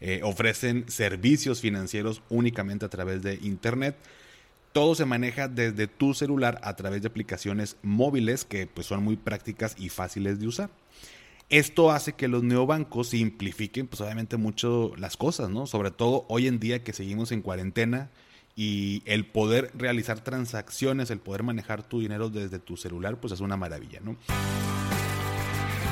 Eh, ofrecen servicios financieros únicamente a través de Internet. Todo se maneja desde tu celular a través de aplicaciones móviles que pues, son muy prácticas y fáciles de usar. Esto hace que los neobancos simplifiquen pues obviamente mucho las cosas, ¿no? Sobre todo hoy en día que seguimos en cuarentena y el poder realizar transacciones, el poder manejar tu dinero desde tu celular, pues es una maravilla, ¿no?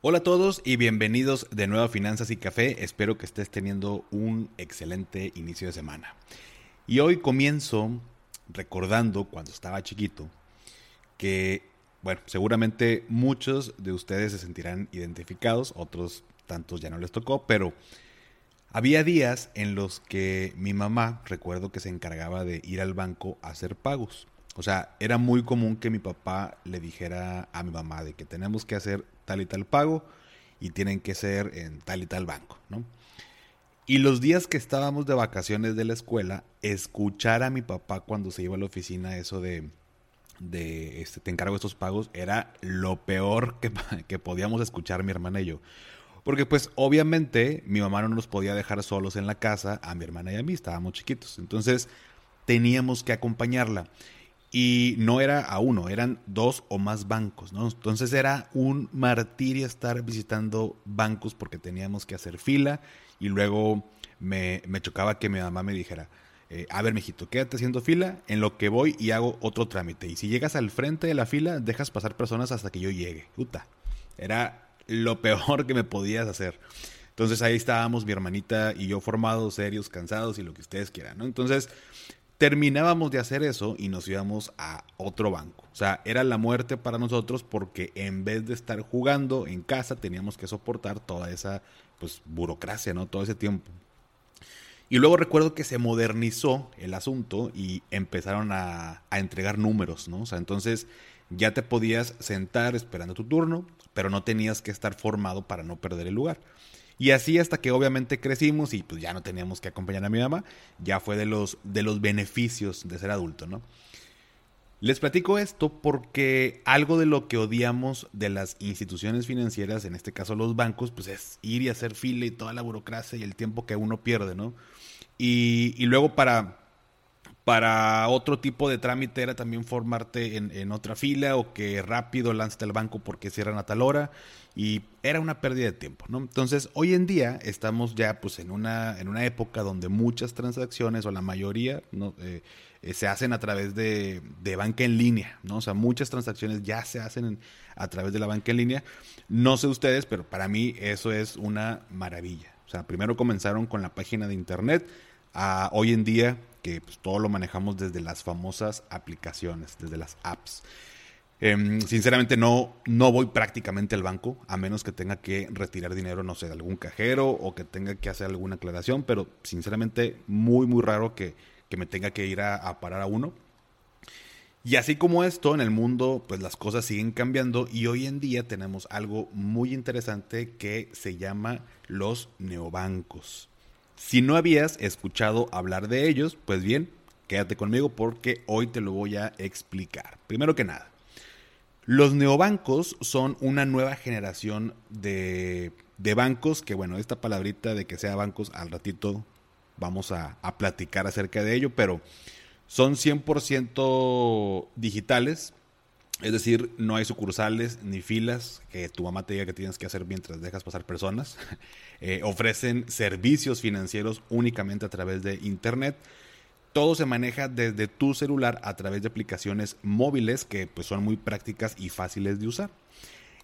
Hola a todos y bienvenidos de nuevo a Finanzas y Café. Espero que estés teniendo un excelente inicio de semana. Y hoy comienzo recordando cuando estaba chiquito que, bueno, seguramente muchos de ustedes se sentirán identificados, otros tantos ya no les tocó, pero había días en los que mi mamá, recuerdo que se encargaba de ir al banco a hacer pagos. O sea, era muy común que mi papá le dijera a mi mamá de que tenemos que hacer tal y tal pago y tienen que ser en tal y tal banco, ¿no? Y los días que estábamos de vacaciones de la escuela, escuchar a mi papá cuando se iba a la oficina eso de, de este, te encargo estos pagos, era lo peor que, que podíamos escuchar mi hermana y yo. Porque pues obviamente mi mamá no nos podía dejar solos en la casa, a mi hermana y a mí, estábamos chiquitos. Entonces teníamos que acompañarla. Y no era a uno, eran dos o más bancos, ¿no? Entonces era un martirio estar visitando bancos porque teníamos que hacer fila y luego me, chocaba que mi mamá me dijera, eh, a ver, mijito, quédate haciendo fila en lo que voy y hago otro trámite. Y si llegas al frente de la fila, dejas pasar personas hasta que yo llegue. Puta, era lo peor que me podías hacer. Entonces ahí estábamos mi hermanita y yo formados, serios, cansados y lo que ustedes quieran, ¿no? Entonces terminábamos de hacer eso y nos íbamos a otro banco. O sea, era la muerte para nosotros porque en vez de estar jugando en casa teníamos que soportar toda esa pues burocracia, ¿no? Todo ese tiempo. Y luego recuerdo que se modernizó el asunto y empezaron a, a entregar números, ¿no? O sea, entonces ya te podías sentar esperando tu turno, pero no tenías que estar formado para no perder el lugar. Y así hasta que obviamente crecimos y pues ya no teníamos que acompañar a mi mamá, ya fue de los, de los beneficios de ser adulto, ¿no? Les platico esto porque algo de lo que odiamos de las instituciones financieras, en este caso los bancos, pues es ir y hacer fila y toda la burocracia y el tiempo que uno pierde, ¿no? Y, y luego para, para otro tipo de trámite era también formarte en, en, otra fila o que rápido lanzaste al banco porque cierran a tal hora y era una pérdida de tiempo, ¿no? Entonces, hoy en día estamos ya pues en una, en una época donde muchas transacciones o la mayoría ¿no? Eh, eh, se hacen a través de, de, banca en línea, ¿no? O sea, muchas transacciones ya se hacen a través de la banca en línea. No sé ustedes, pero para mí eso es una maravilla. O sea, primero comenzaron con la página de internet, a hoy en día que pues, todo lo manejamos desde las famosas aplicaciones, desde las apps. Em, sinceramente no, no voy prácticamente al banco, a menos que tenga que retirar dinero, no sé, de algún cajero o que tenga que hacer alguna aclaración, pero sinceramente muy, muy raro que, me tenga que ir a, parar a uno. Y así como esto, en el mundo, pues las cosas siguen cambiando y hoy en día tenemos algo muy interesante que se llama los neobancos. Si no habías escuchado hablar de ellos, pues bien, quédate conmigo porque hoy te lo voy a explicar. Primero que nada, los neobancos son una nueva generación de, bancos, que bueno, esta palabrita de que sea bancos, al ratito vamos a, platicar acerca de ello, pero son 100% digitales, es decir, no hay sucursales ni filas que tu mamá te diga que tienes que hacer mientras dejas pasar personas. Eh, ofrecen servicios financieros únicamente a través de Internet todo se maneja desde tu celular a través de aplicaciones móviles que pues, son muy prácticas y fáciles de usar.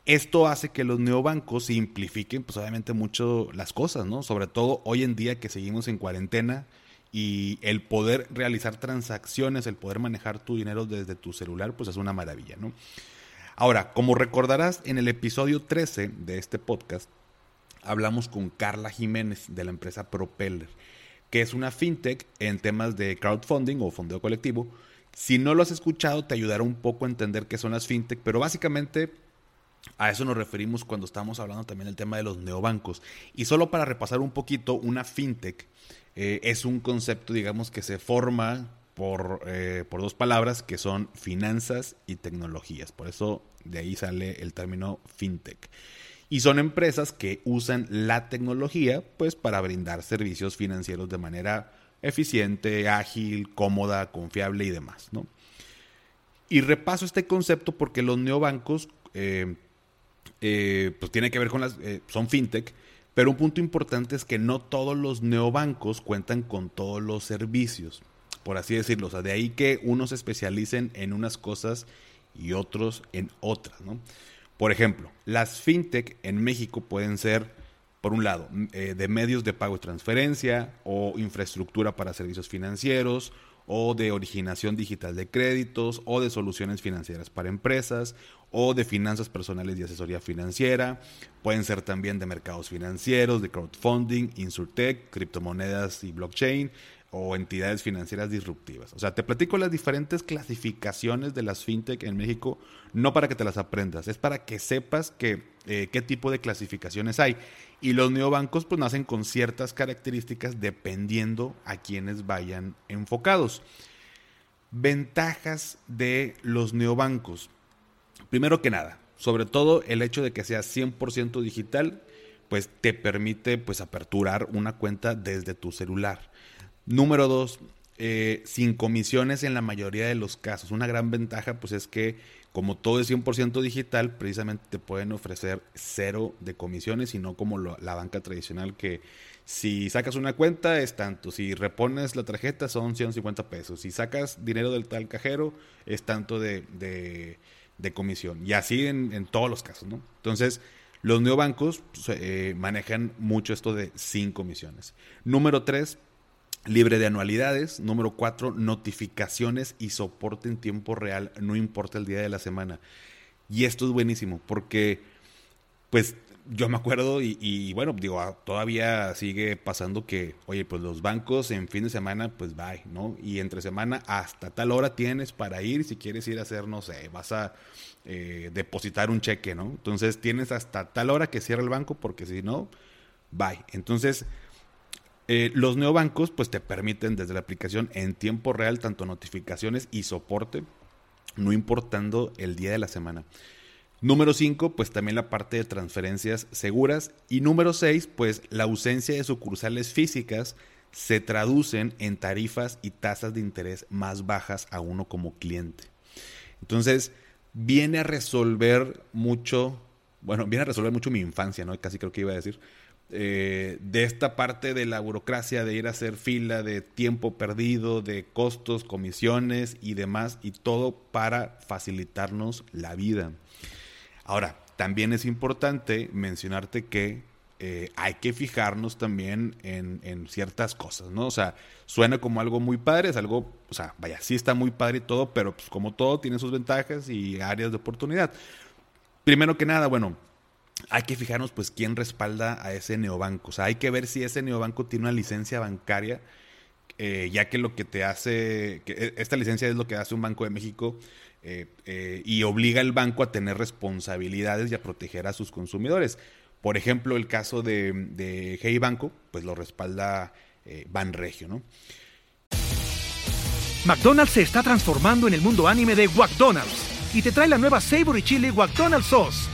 Esto hace que los neobancos simplifiquen, pues obviamente mucho las cosas, ¿no? Sobre todo hoy en día que seguimos en cuarentena y el poder realizar transacciones, el poder manejar tu dinero desde tu celular, pues es una maravilla, ¿no? Ahora, como recordarás, en el episodio 13 de este podcast, hablamos con Carla Jiménez de la empresa Propeller, que es una fintech en temas de crowdfunding o fondeo colectivo. Si no lo has escuchado, te ayudará un poco a entender qué son las fintech, pero básicamente a eso nos referimos cuando estamos hablando también del tema de los neobancos. Y solo para repasar un poquito, una fintech eh, es un concepto, digamos, que se forma por, eh, por dos palabras que son finanzas y tecnologías. Por eso de ahí sale el término fintech. Y son empresas que usan la tecnología pues para brindar servicios financieros de manera eficiente, ágil, cómoda, confiable y demás. ¿no? Y repaso este concepto porque los neobancos eh, pues tiene que ver con las, son fintech, pero un punto importante es que no todos los neobancos cuentan con todos los servicios, por así decirlo. O sea, de ahí que unos se especialicen en unas cosas y otros en otras, ¿no? Por ejemplo, las fintech en México pueden ser, por un lado, eh, de medios de pago y transferencia o infraestructura para servicios financieros o de originación digital de créditos o de soluciones financieras para empresas o de finanzas personales y asesoría financiera. Pueden ser también de mercados financieros, de crowdfunding, insurtech, criptomonedas y blockchain o entidades financieras disruptivas. O sea, te platico las diferentes clasificaciones de las fintech en México, no para que te las aprendas, es para que sepas eh, qué tipo de clasificaciones hay. Y los neobancos pues nacen con ciertas características dependiendo a quienes vayan enfocados. Ventajas de los neobancos. Primero que nada, sobre todo el hecho de que sea 100% digital, pues te permite pues aperturar una cuenta desde tu celular. Número dos, eh, sin comisiones en la mayoría de los casos. Una gran ventaja pues es que como todo es 100% digital, precisamente te pueden ofrecer cero de comisiones y no como la banca tradicional que si sacas una cuenta es tanto, si repones la tarjeta son 150 pesos, si sacas dinero del tal cajero es tanto de, de, comisión y así en, todos los casos, ¿no? Entonces, los neobancos pues, eh, manejan mucho esto de sin comisiones. Número tres, libre de anualidades. Número cuatro, notificaciones y soporte en tiempo real, no importa el día de la semana. Y esto es buenísimo porque, pues, yo me acuerdo y, bueno, digo, ah, todavía sigue pasando que, oye, pues los bancos en fin de semana, pues bye, ¿no? Y entre semana hasta tal hora tienes para ir, si quieres ir a hacer, no sé, vas a eh, depositar un cheque, ¿no? Entonces tienes hasta tal hora que cierra el banco porque si no, bye. Entonces, eh, los neobancos pues te permiten desde la aplicación en tiempo real tanto notificaciones y soporte, no importando el día de la semana. Número 5, pues también la parte de transferencias seguras. Y número 6, pues la ausencia de sucursales físicas se traducen en tarifas y tasas de interés más bajas a uno como cliente. Entonces, viene a resolver mucho, bueno, viene a resolver mucho mi infancia, ¿no? Casi creo que iba a decir, eh, de esta parte de la burocracia, de ir a hacer fila, de tiempo perdido, de costos, comisiones y demás, y todo para facilitarnos la vida. Ahora, también es importante mencionarte que eh, hay que fijarnos también en, ciertas cosas, ¿no? O sea, suena como algo muy padre, es algo, o sea, vaya, sí está muy padre y todo, pero pues como todo tiene sus ventajas y áreas de oportunidad. Primero que nada, bueno, hay que fijarnos pues quién respalda a ese neobanco. O sea, hay que ver si ese neobanco tiene una licencia bancaria, eh, ya que lo que te hace, que e, esta licencia es lo que hace un Banco de México eh, eh, y obliga al banco a tener responsabilidades y a proteger a sus consumidores. Por ejemplo, el caso de, Hey Banco, pues lo respalda Banregio, ¿no? McDonald's se está transformando en el mundo anime de McDonald's y te trae la nueva Savory Chili McDonald's Sauce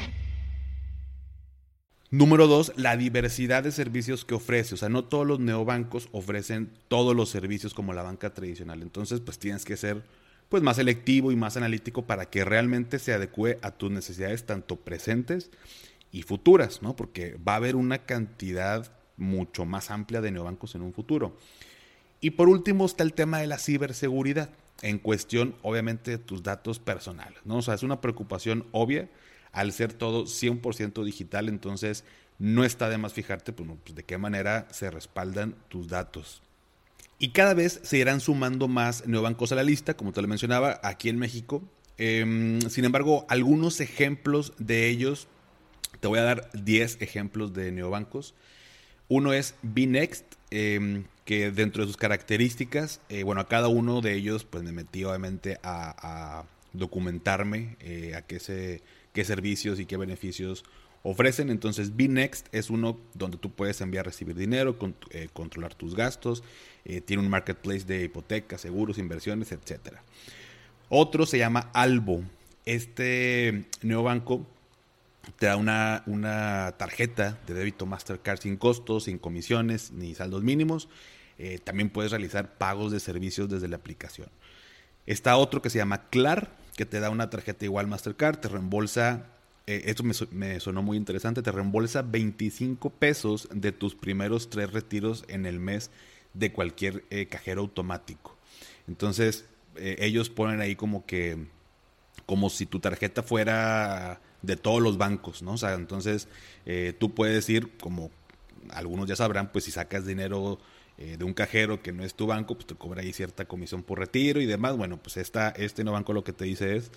Número dos, la diversidad de servicios que ofrece. O sea, no todos los neobancos ofrecen todos los servicios como la banca tradicional. Entonces, pues tienes que ser pues, más selectivo y más analítico para que realmente se adecue a tus necesidades tanto presentes y futuras, ¿no? Porque va a haber una cantidad mucho más amplia de neobancos en un futuro. Y por último está el tema de la ciberseguridad, en cuestión obviamente de tus datos personales, ¿no? O sea, es una preocupación obvia al ser todo 100% digital, entonces no está de más fijarte pues, pues, de qué manera se respaldan tus datos. Y cada vez se irán sumando más neobancos a la lista, como te lo mencionaba, aquí en México. Em, sin embargo, algunos ejemplos de ellos, te voy a dar 10 ejemplos de neobancos. Uno es Bnext, em, que dentro de sus características, eh, bueno, a cada uno de ellos pues me metí obviamente a, documentarme eh, a qué se qué servicios y qué beneficios ofrecen. Entonces, Bnext es uno donde tú puedes enviar, recibir dinero, eh, controlar tus gastos. Eh, tiene un marketplace de hipotecas, seguros, inversiones, etc. Otro se llama Albo. Este neobanco te da una, una, tarjeta de débito Mastercard sin costos, sin comisiones ni saldos mínimos. Eh, también puedes realizar pagos de servicios desde la aplicación. Está otro que se llama Clar, que te da una tarjeta igual Mastercard, te reembolsa, eh, esto me, sonó muy interesante, te reembolsa 25 pesos de tus primeros tres retiros en el mes de cualquier eh, cajero automático. Entonces, eh, ellos ponen ahí como que, como si tu tarjeta fuera de todos los bancos, ¿no? O sea, entonces tú puedes ir, como algunos ya sabrán, pues si sacas dinero eh, de un cajero que no es tu banco, pues te cobra ahí cierta comisión por retiro y demás. Bueno, pues esta, este no banco lo que te dice es,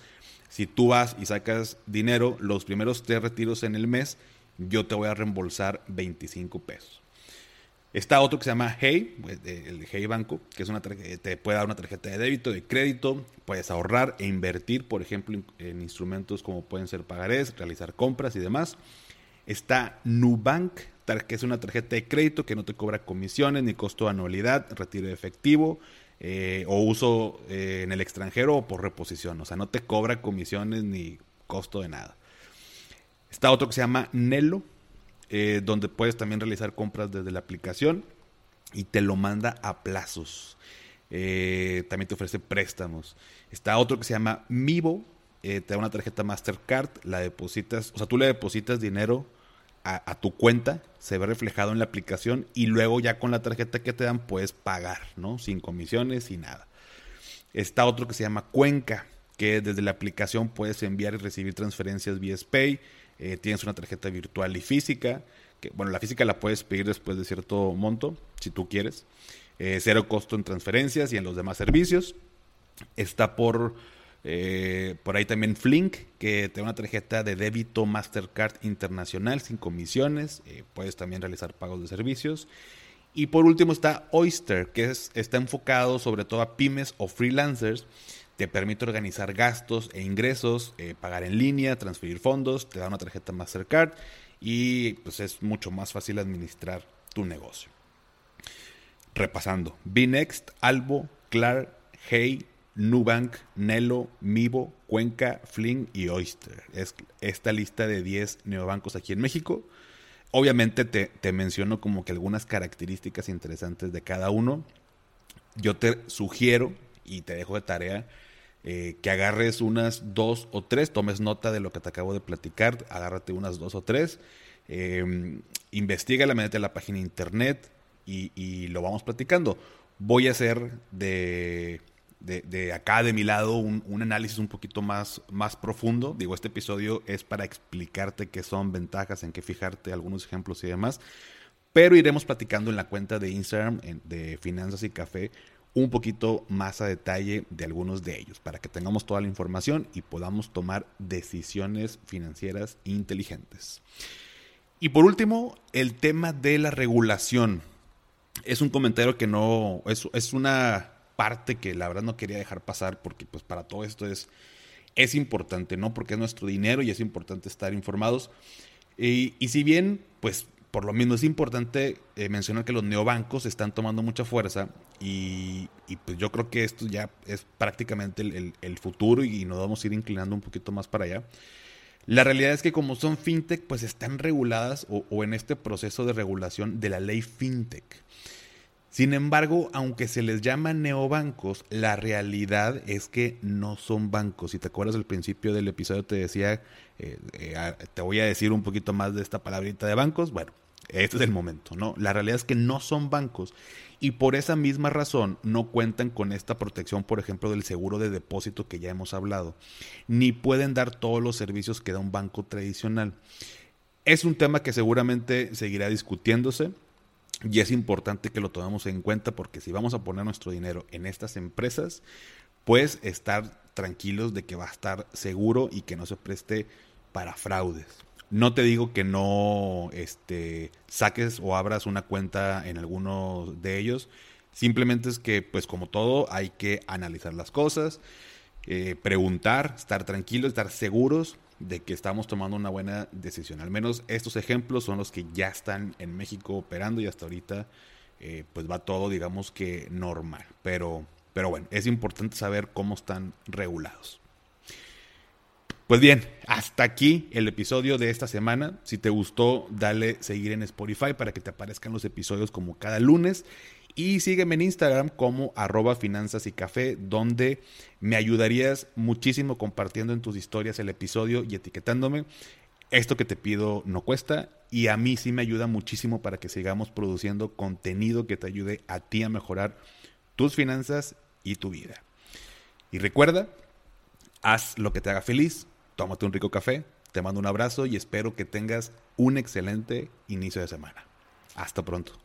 si tú vas y sacas dinero, los primeros tres retiros en el mes, yo te voy a reembolsar 25 pesos. Está otro que se llama Hey, pues, el Hey Banco, que es una te puede dar una tarjeta de débito, de crédito, puedes ahorrar e invertir, por ejemplo, en instrumentos como pueden ser pagarés, realizar compras y demás. Está Nubank, que es una tarjeta de crédito que no te cobra comisiones ni costo de anualidad, retiro de efectivo eh, o uso eh, en el extranjero o por reposición. O sea, no te cobra comisiones ni costo de nada. Está otro que se llama Nelo, eh, donde puedes también realizar compras desde la aplicación y te lo manda a plazos. también te ofrece préstamos. Está otro que se llama Mivo, te da una tarjeta Mastercard, la depositas, o sea, tú le depositas dinero a, tu cuenta, se ve reflejado en la aplicación y luego ya con la tarjeta que te dan puedes pagar, ¿no? Sin comisiones y nada. Está otro que se llama Cuenca, que desde la aplicación puedes enviar y recibir transferencias vía Pay. Eh, tienes una tarjeta virtual y física. Que, bueno, la física la puedes pedir después de cierto monto, si tú quieres. Eh, cero costo en transferencias y en los demás servicios. Está por eh, por ahí también Flink, que te da una tarjeta de débito Mastercard internacional sin comisiones. Eh, puedes también realizar pagos de servicios. Y por último está Oyster, que es, está enfocado sobre todo a pymes o freelancers. Te permite organizar gastos e ingresos, eh, pagar en línea, transferir fondos, te da una tarjeta Mastercard y pues es mucho más fácil administrar tu negocio. Repasando, Bnext, Albo, Clar, Hey, Nubank, Nelo, Mivo, Cuenca, Fling y Oyster. Es esta lista de 10 neobancos aquí en México. Obviamente te, te, menciono como que algunas características interesantes de cada uno. Yo te sugiero y te dejo de tarea eh, que agarres unas dos o tres, tomes nota de lo que te acabo de platicar, agárrate unas dos o tres, eh, investiga la de la página internet y, y lo vamos platicando. Voy a hacer de de, acá de mi lado un, análisis un poquito más, más profundo. Digo, este episodio es para explicarte qué son ventajas, en qué fijarte, algunos ejemplos y demás. Pero iremos platicando en la cuenta de Instagram de Finanzas y Café un poquito más a detalle de algunos de ellos, para que tengamos toda la información y podamos tomar decisiones financieras inteligentes. Y por último, el tema de la regulación. Es un comentario que no, es, es una parte que la verdad no quería dejar pasar porque pues para todo esto es, es importante, ¿no? Porque es nuestro dinero y es importante estar informados. Y, si bien, pues por lo menos es importante eh, mencionar que los neobancos están tomando mucha fuerza y, pues yo creo que esto ya es prácticamente el, futuro y nos vamos a ir inclinando un poquito más para allá. La realidad es que como son fintech, pues están reguladas o en este proceso de regulación de la ley fintech. Sin embargo, aunque se les llama neobancos, la realidad es que no son bancos. Si te acuerdas al principio del episodio te decía, eh, eh, te voy a decir un poquito más de esta palabrita de bancos. Bueno, este es el momento, ¿no? La realidad es que no son bancos y por esa misma razón no cuentan con esta protección, por ejemplo, del seguro de depósito que ya hemos hablado, ni pueden dar todos los servicios que da un banco tradicional. Es un tema que seguramente seguirá discutiéndose y es importante que lo tomemos en cuenta porque si vamos a poner nuestro dinero en estas empresas, pues estar tranquilos de que va a estar seguro y que no se preste para fraudes. No te digo que no este, saques o abras una cuenta en alguno de ellos. Simplemente es que, pues como todo, hay que analizar las cosas, eh, preguntar, estar tranquilos, estar seguros de que estamos tomando una buena decisión. Al menos estos ejemplos son los que ya están en México operando y hasta ahorita eh, pues va todo digamos que normal. Pero, pero bueno, es importante saber cómo están regulados. Pues bien, hasta aquí el episodio de esta semana. Si te gustó, dale seguir en Spotify para que te aparezcan los episodios como cada lunes. Y sígueme en Instagram como arroba finanzas y café, donde me ayudarías muchísimo compartiendo en tus historias el episodio y etiquetándome. Esto que te pido no cuesta y a mí sí me ayuda muchísimo para que sigamos produciendo contenido que te ayude a ti a mejorar tus finanzas y tu vida. Y recuerda, haz lo que te haga feliz, tómate un rico café, te mando un abrazo y espero que tengas un excelente inicio de semana. Hasta pronto.